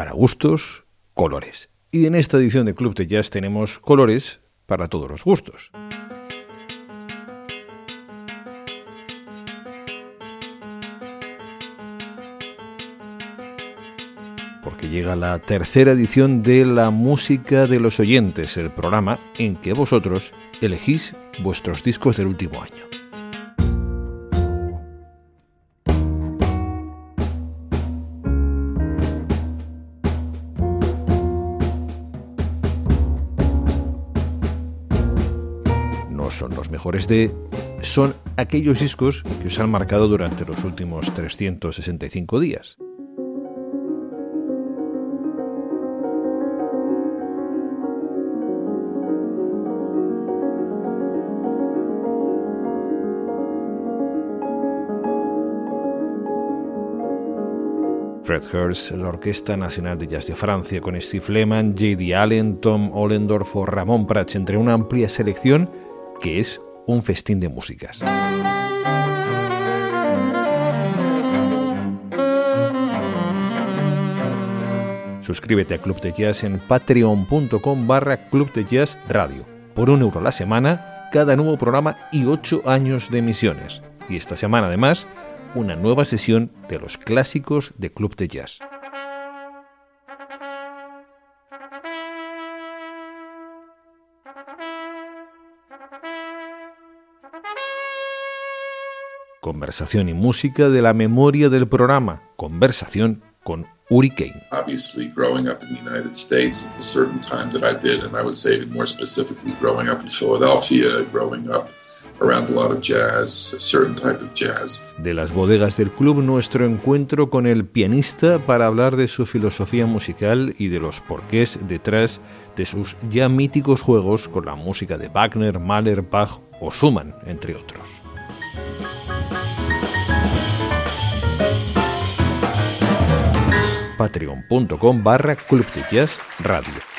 Para gustos, colores. Y en esta edición de Club de Jazz tenemos colores para todos los gustos. Porque llega la tercera edición de La Música de los Oyentes, el programa en que vosotros elegís vuestros discos del último año. Son los mejores de son aquellos discos que os han marcado durante los últimos 365 días. Fred Hurst, la Orquesta Nacional de Jazz de Francia, con Steve Lehman, J.D. Allen, Tom Ollendorf o Ramón Prats, entre una amplia selección que es un festín de músicas. Suscríbete a Club de Jazz en patreon.com barra Club de Jazz Radio. Por un euro la semana, cada nuevo programa y ocho años de emisiones. Y esta semana además, una nueva sesión de los clásicos de Club de Jazz. Conversación y música de la memoria del programa. Conversación con Uri Kane. Obviously, growing up in the United States at a certain time that I did, and I would say more specifically growing up in Philadelphia, growing up around a lot of jazz, a certain type of jazz. De las bodegas del club, nuestro encuentro con el pianista para hablar de su filosofía musical y de los porqués detrás de sus ya míticos juegos con la música de Wagner, Mahler, Bach o Schumann, entre otros. patreon.com barra Club Radio.